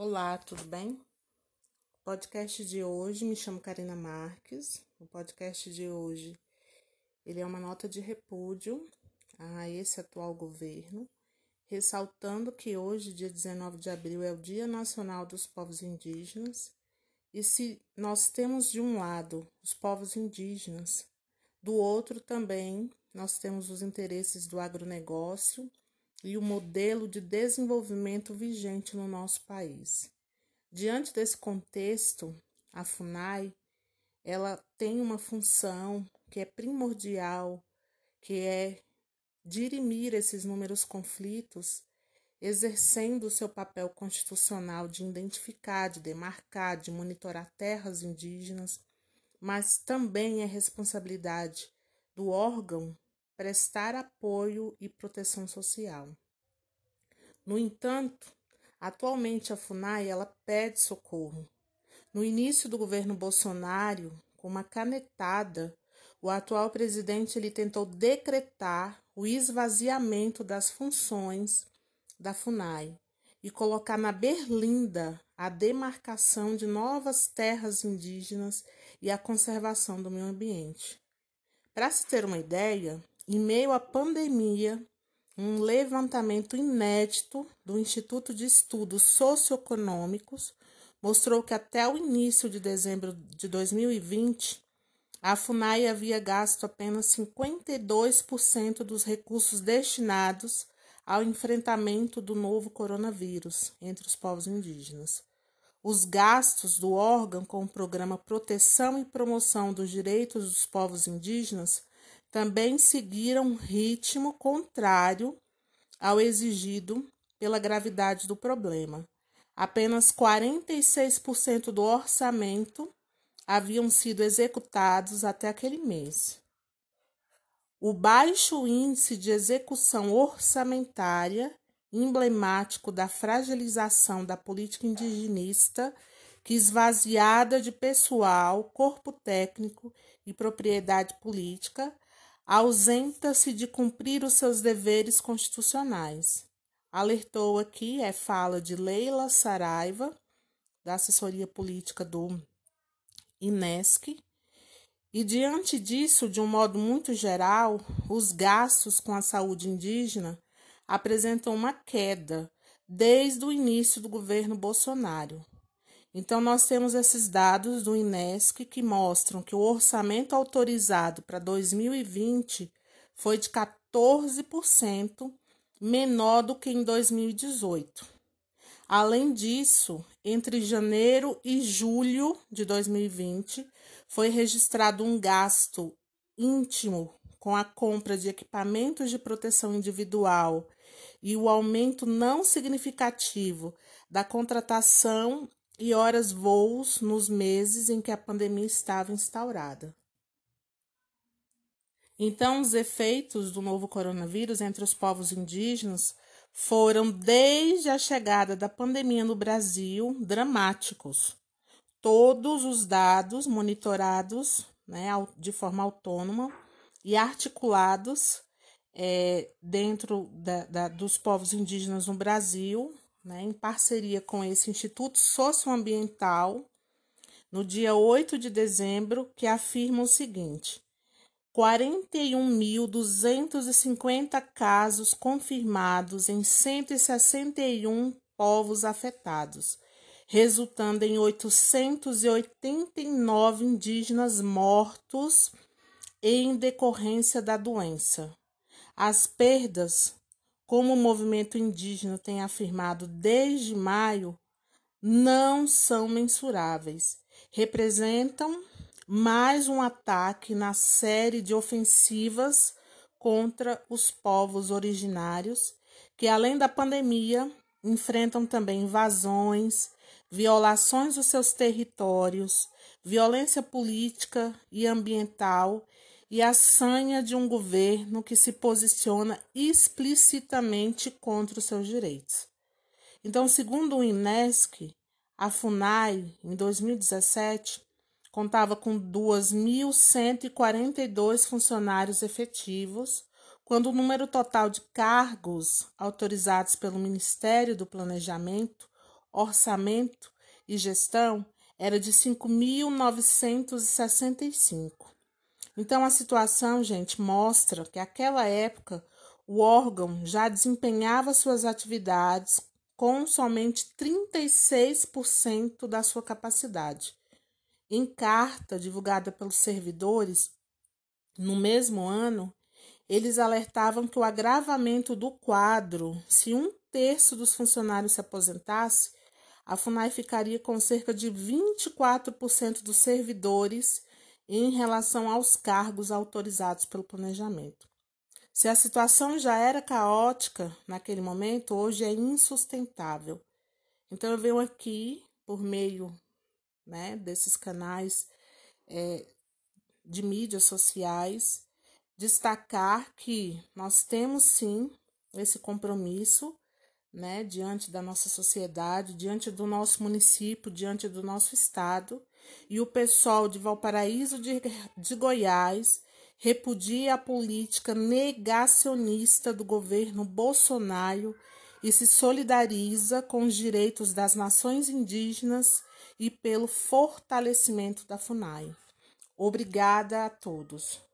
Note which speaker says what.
Speaker 1: Olá, tudo bem? O podcast de hoje, me chamo Karina Marques. O podcast de hoje, ele é uma nota de repúdio a esse atual governo, ressaltando que hoje, dia 19 de abril, é o Dia Nacional dos Povos Indígenas. E se nós temos de um lado os povos indígenas, do outro também nós temos os interesses do agronegócio e o modelo de desenvolvimento vigente no nosso país. Diante desse contexto, a FUNAI ela tem uma função que é primordial, que é dirimir esses números conflitos, exercendo o seu papel constitucional de identificar, de demarcar, de monitorar terras indígenas, mas também é responsabilidade do órgão prestar apoio e proteção social. No entanto, atualmente a FUNAI ela pede socorro. No início do governo Bolsonaro, com uma canetada, o atual presidente ele tentou decretar o esvaziamento das funções da FUNAI e colocar na berlinda a demarcação de novas terras indígenas e a conservação do meio ambiente. Para se ter uma ideia, em meio à pandemia, um levantamento inédito do Instituto de Estudos Socioeconômicos mostrou que até o início de dezembro de 2020, a FUNAI havia gasto apenas 52% dos recursos destinados ao enfrentamento do novo coronavírus entre os povos indígenas. Os gastos do órgão com o programa Proteção e Promoção dos Direitos dos Povos Indígenas também seguiram ritmo contrário ao exigido pela gravidade do problema. Apenas 46% do orçamento haviam sido executados até aquele mês. O baixo índice de execução orçamentária, emblemático da fragilização da política indigenista, que esvaziada de pessoal, corpo técnico e propriedade política, ausenta-se de cumprir os seus deveres constitucionais. Alertou aqui, é fala de Leila Saraiva, da assessoria política do INESC. E diante disso, de um modo muito geral, os gastos com a saúde indígena apresentam uma queda desde o início do governo Bolsonaro. Então, nós temos esses dados do INESC que mostram que o orçamento autorizado para 2020 foi de 14% menor do que em 2018. Além disso, entre janeiro e julho de 2020, foi registrado um gasto íntimo com a compra de equipamentos de proteção individual e o aumento não significativo da contratação e horas voos nos meses em que a pandemia estava instaurada. Então, os efeitos do novo coronavírus entre os povos indígenas foram, desde a chegada da pandemia no Brasil, dramáticos. Todos os dados monitorados né, de forma autônoma e articulados é, dentro da, da, dos povos indígenas no Brasil né, em parceria com esse Instituto Socioambiental, no dia 8 de dezembro, que afirma o seguinte: 41.250 casos confirmados em 161 povos afetados, resultando em 889 indígenas mortos em decorrência da doença. As perdas como o movimento indígena tem afirmado desde maio, não são mensuráveis. Representam mais um ataque na série de ofensivas contra os povos originários, que além da pandemia, enfrentam também invasões, violações dos seus territórios, violência política e ambiental e a sanha de um governo que se posiciona explicitamente contra os seus direitos. Então, segundo o INESC, a FUNAI, em 2017, contava com 2.142 funcionários efetivos, quando o número total de cargos autorizados pelo Ministério do Planejamento orçamento e gestão era de 5.965. Então a situação, gente, mostra que aquela época o órgão já desempenhava suas atividades com somente 36% da sua capacidade. Em carta divulgada pelos servidores, no mesmo ano, eles alertavam que o agravamento do quadro, se um terço dos funcionários se aposentasse, a FUNAI ficaria com cerca de 24% dos servidores em relação aos cargos autorizados pelo planejamento. Se a situação já era caótica naquele momento, hoje é insustentável. Então, eu venho aqui, por meio né, desses canais é, de mídias sociais, destacar que nós temos sim esse compromisso, né, diante da nossa sociedade, diante do nosso município, diante do nosso estado, e o pessoal de Valparaíso de, de Goiás repudia a política negacionista do governo Bolsonaro e se solidariza com os direitos das nações indígenas e pelo fortalecimento da FUNAI. Obrigada a todos.